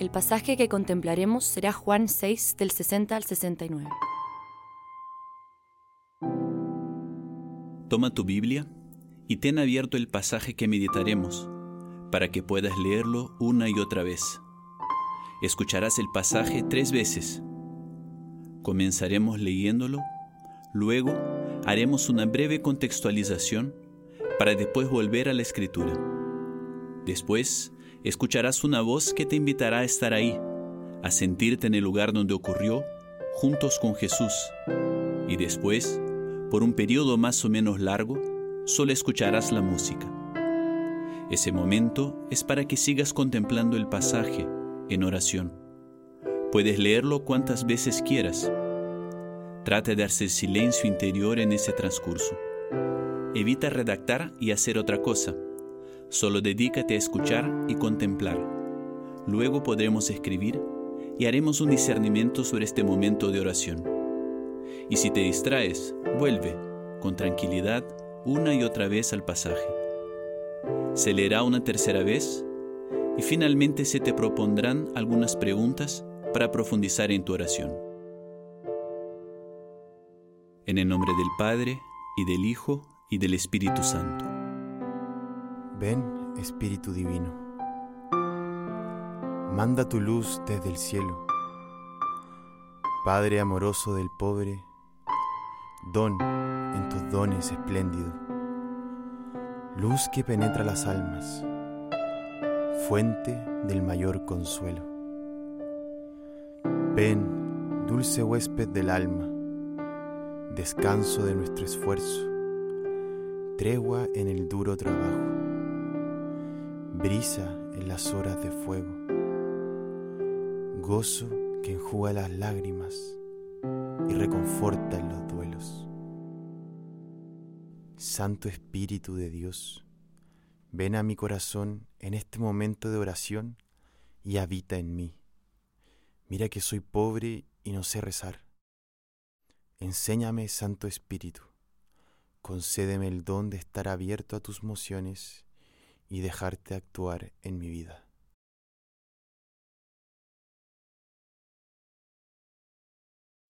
El pasaje que contemplaremos será Juan 6 del 60 al 69. Toma tu Biblia y ten abierto el pasaje que meditaremos para que puedas leerlo una y otra vez. Escucharás el pasaje tres veces. Comenzaremos leyéndolo, luego haremos una breve contextualización para después volver a la escritura. Después, escucharás una voz que te invitará a estar ahí, a sentirte en el lugar donde ocurrió, juntos con Jesús. Y después, por un periodo más o menos largo, solo escucharás la música. Ese momento es para que sigas contemplando el pasaje en oración. Puedes leerlo cuantas veces quieras. Trata de hacer silencio interior en ese transcurso. Evita redactar y hacer otra cosa. Solo dedícate a escuchar y contemplar. Luego podremos escribir y haremos un discernimiento sobre este momento de oración. Y si te distraes, vuelve con tranquilidad una y otra vez al pasaje. Se leerá una tercera vez y finalmente se te propondrán algunas preguntas para profundizar en tu oración. En el nombre del Padre, y del Hijo, y del Espíritu Santo. Ven, Espíritu Divino. Manda tu luz desde el cielo. Padre amoroso del pobre, don en tus dones espléndido. Luz que penetra las almas, fuente del mayor consuelo. Ven, dulce huésped del alma, descanso de nuestro esfuerzo tregua en el duro trabajo, brisa en las horas de fuego, gozo que enjuga las lágrimas y reconforta en los duelos. Santo Espíritu de Dios, ven a mi corazón en este momento de oración y habita en mí. Mira que soy pobre y no sé rezar. Enséñame, Santo Espíritu concédeme el don de estar abierto a tus mociones y dejarte actuar en mi vida.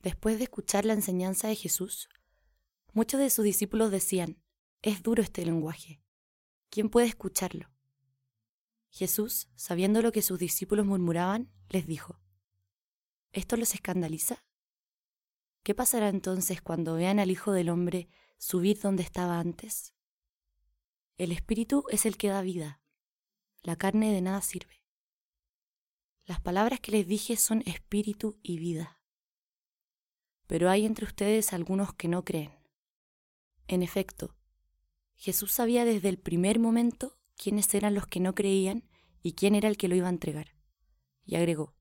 Después de escuchar la enseñanza de Jesús, muchos de sus discípulos decían, es duro este lenguaje, ¿quién puede escucharlo? Jesús, sabiendo lo que sus discípulos murmuraban, les dijo, ¿esto los escandaliza? ¿Qué pasará entonces cuando vean al Hijo del Hombre subir donde estaba antes? El Espíritu es el que da vida, la carne de nada sirve. Las palabras que les dije son espíritu y vida. Pero hay entre ustedes algunos que no creen. En efecto, Jesús sabía desde el primer momento quiénes eran los que no creían y quién era el que lo iba a entregar. Y agregó,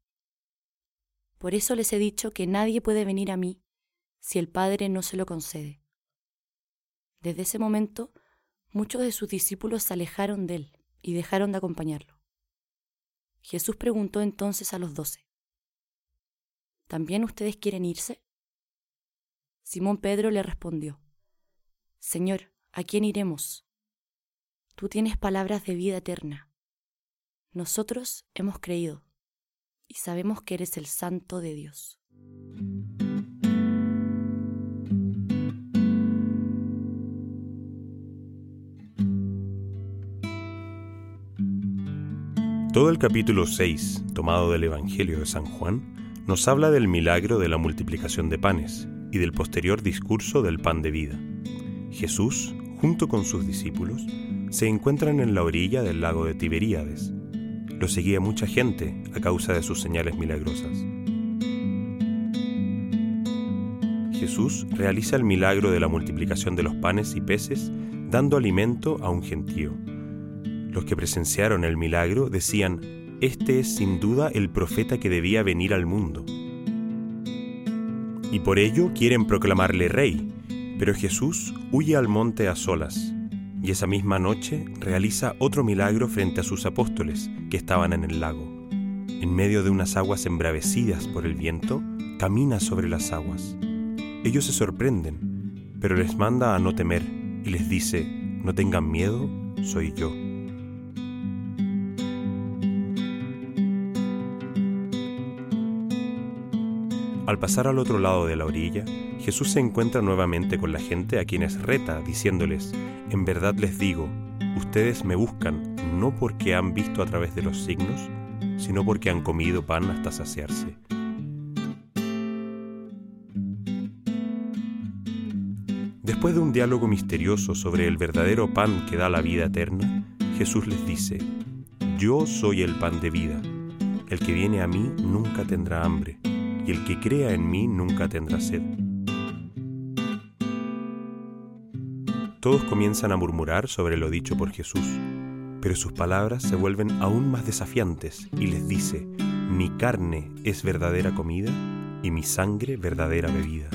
Por eso les he dicho que nadie puede venir a mí si el Padre no se lo concede. Desde ese momento, muchos de sus discípulos se alejaron de él y dejaron de acompañarlo. Jesús preguntó entonces a los doce, ¿también ustedes quieren irse? Simón Pedro le respondió, Señor, ¿a quién iremos? Tú tienes palabras de vida eterna. Nosotros hemos creído y sabemos que eres el Santo de Dios. Todo el capítulo 6, tomado del Evangelio de San Juan, nos habla del milagro de la multiplicación de panes y del posterior discurso del pan de vida. Jesús, junto con sus discípulos, se encuentran en la orilla del lago de Tiberíades. Lo seguía mucha gente a causa de sus señales milagrosas. Jesús realiza el milagro de la multiplicación de los panes y peces dando alimento a un gentío los que presenciaron el milagro decían, este es sin duda el profeta que debía venir al mundo. Y por ello quieren proclamarle rey, pero Jesús huye al monte a solas, y esa misma noche realiza otro milagro frente a sus apóstoles que estaban en el lago. En medio de unas aguas embravecidas por el viento, camina sobre las aguas. Ellos se sorprenden, pero les manda a no temer y les dice, no tengan miedo, soy yo. Al pasar al otro lado de la orilla, Jesús se encuentra nuevamente con la gente a quienes reta, diciéndoles, En verdad les digo, ustedes me buscan no porque han visto a través de los signos, sino porque han comido pan hasta saciarse. Después de un diálogo misterioso sobre el verdadero pan que da la vida eterna, Jesús les dice, Yo soy el pan de vida. El que viene a mí nunca tendrá hambre, el que crea en mí nunca tendrá sed. Todos comienzan a murmurar sobre lo dicho por Jesús, pero sus palabras se vuelven aún más desafiantes y les dice, mi carne es verdadera comida y mi sangre verdadera bebida.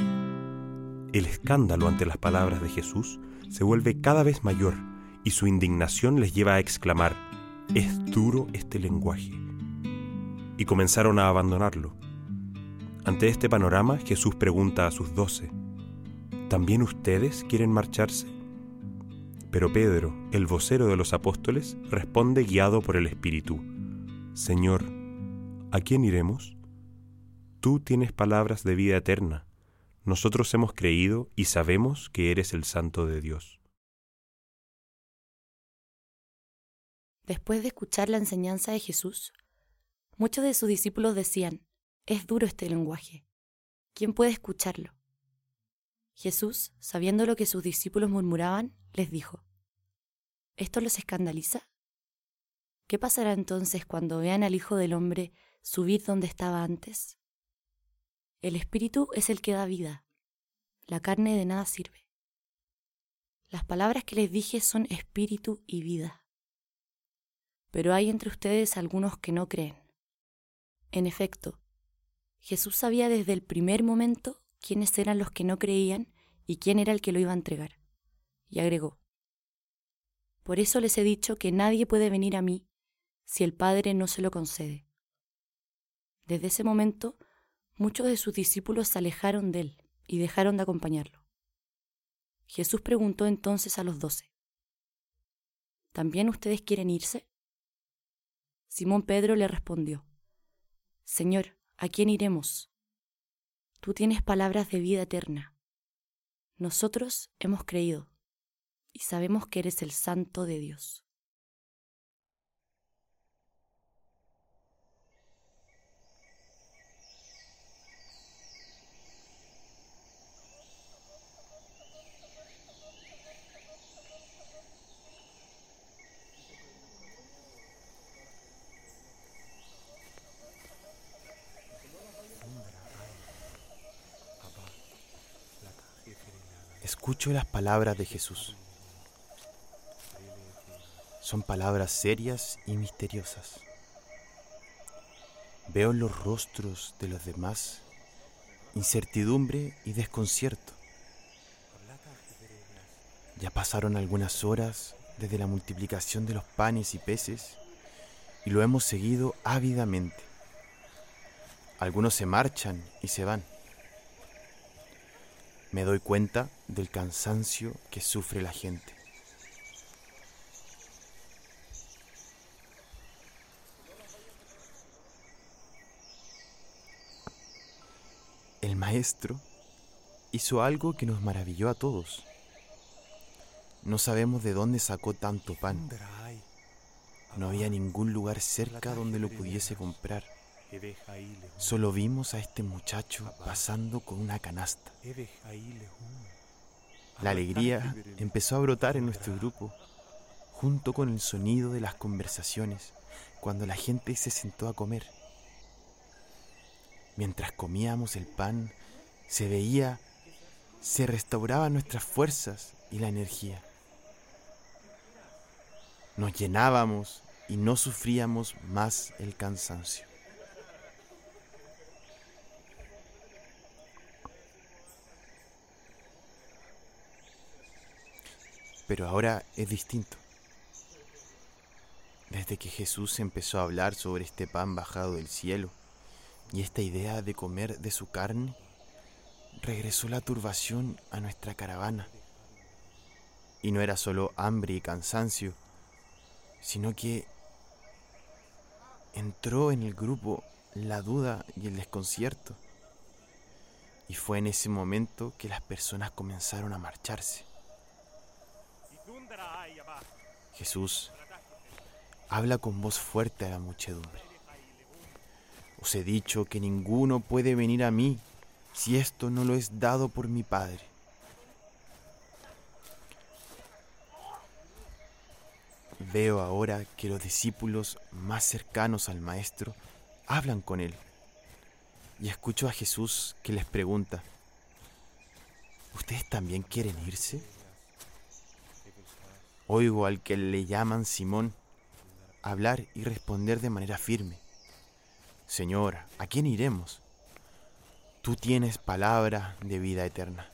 El escándalo ante las palabras de Jesús se vuelve cada vez mayor y su indignación les lleva a exclamar, es duro este lenguaje. Y comenzaron a abandonarlo. Ante este panorama, Jesús pregunta a sus doce, ¿también ustedes quieren marcharse? Pero Pedro, el vocero de los apóstoles, responde guiado por el Espíritu, Señor, ¿a quién iremos? Tú tienes palabras de vida eterna. Nosotros hemos creído y sabemos que eres el Santo de Dios. Después de escuchar la enseñanza de Jesús, muchos de sus discípulos decían, es duro este lenguaje. ¿Quién puede escucharlo? Jesús, sabiendo lo que sus discípulos murmuraban, les dijo, ¿Esto los escandaliza? ¿Qué pasará entonces cuando vean al Hijo del Hombre subir donde estaba antes? El Espíritu es el que da vida, la carne de nada sirve. Las palabras que les dije son espíritu y vida. Pero hay entre ustedes algunos que no creen. En efecto, Jesús sabía desde el primer momento quiénes eran los que no creían y quién era el que lo iba a entregar. Y agregó, Por eso les he dicho que nadie puede venir a mí si el Padre no se lo concede. Desde ese momento, muchos de sus discípulos se alejaron de él y dejaron de acompañarlo. Jesús preguntó entonces a los doce, ¿También ustedes quieren irse? Simón Pedro le respondió, Señor, ¿a quién iremos? Tú tienes palabras de vida eterna. Nosotros hemos creído y sabemos que eres el Santo de Dios. Las palabras de Jesús. Son palabras serias y misteriosas. Veo en los rostros de los demás incertidumbre y desconcierto. Ya pasaron algunas horas desde la multiplicación de los panes y peces y lo hemos seguido ávidamente. Algunos se marchan y se van me doy cuenta del cansancio que sufre la gente. El maestro hizo algo que nos maravilló a todos. No sabemos de dónde sacó tanto pan. No había ningún lugar cerca donde lo pudiese comprar. Solo vimos a este muchacho pasando con una canasta. La alegría empezó a brotar en nuestro grupo, junto con el sonido de las conversaciones, cuando la gente se sentó a comer. Mientras comíamos el pan, se veía, se restauraban nuestras fuerzas y la energía. Nos llenábamos y no sufríamos más el cansancio. Pero ahora es distinto. Desde que Jesús empezó a hablar sobre este pan bajado del cielo y esta idea de comer de su carne, regresó la turbación a nuestra caravana. Y no era solo hambre y cansancio, sino que entró en el grupo la duda y el desconcierto. Y fue en ese momento que las personas comenzaron a marcharse. Jesús habla con voz fuerte a la muchedumbre. Os he dicho que ninguno puede venir a mí si esto no lo es dado por mi Padre. Veo ahora que los discípulos más cercanos al Maestro hablan con Él. Y escucho a Jesús que les pregunta, ¿ustedes también quieren irse? Oigo al que le llaman Simón hablar y responder de manera firme, Señor, ¿a quién iremos? Tú tienes palabra de vida eterna.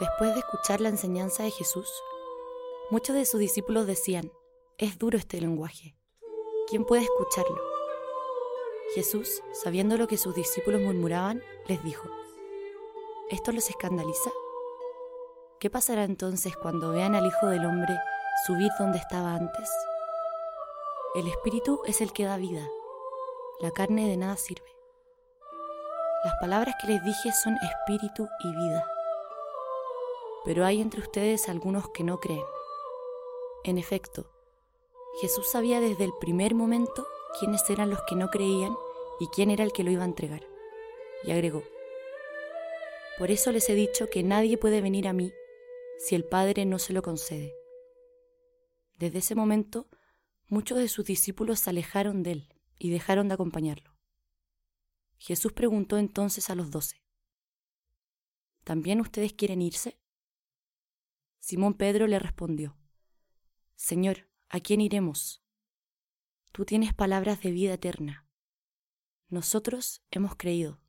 Después de escuchar la enseñanza de Jesús, muchos de sus discípulos decían, es duro este lenguaje. ¿Quién puede escucharlo? Jesús, sabiendo lo que sus discípulos murmuraban, les dijo, ¿esto los escandaliza? ¿Qué pasará entonces cuando vean al Hijo del Hombre subir donde estaba antes? El Espíritu es el que da vida, la carne de nada sirve. Las palabras que les dije son espíritu y vida. Pero hay entre ustedes algunos que no creen. En efecto, Jesús sabía desde el primer momento quiénes eran los que no creían y quién era el que lo iba a entregar. Y agregó, Por eso les he dicho que nadie puede venir a mí si el Padre no se lo concede. Desde ese momento, muchos de sus discípulos se alejaron de él y dejaron de acompañarlo. Jesús preguntó entonces a los doce, ¿también ustedes quieren irse? Simón Pedro le respondió, Señor, ¿a quién iremos? Tú tienes palabras de vida eterna. Nosotros hemos creído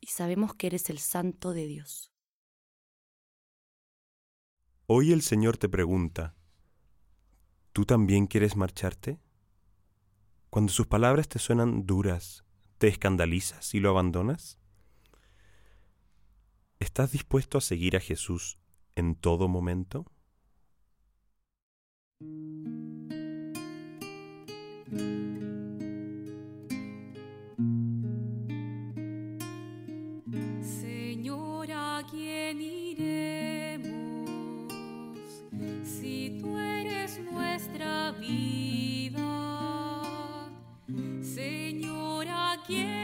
y sabemos que eres el Santo de Dios. Hoy el Señor te pregunta, ¿tú también quieres marcharte? Cuando sus palabras te suenan duras, ¿te escandalizas y lo abandonas? ¿Estás dispuesto a seguir a Jesús en todo momento? Señor, ¿a quién iremos si tú eres nuestra vida? Señor, ¿a quién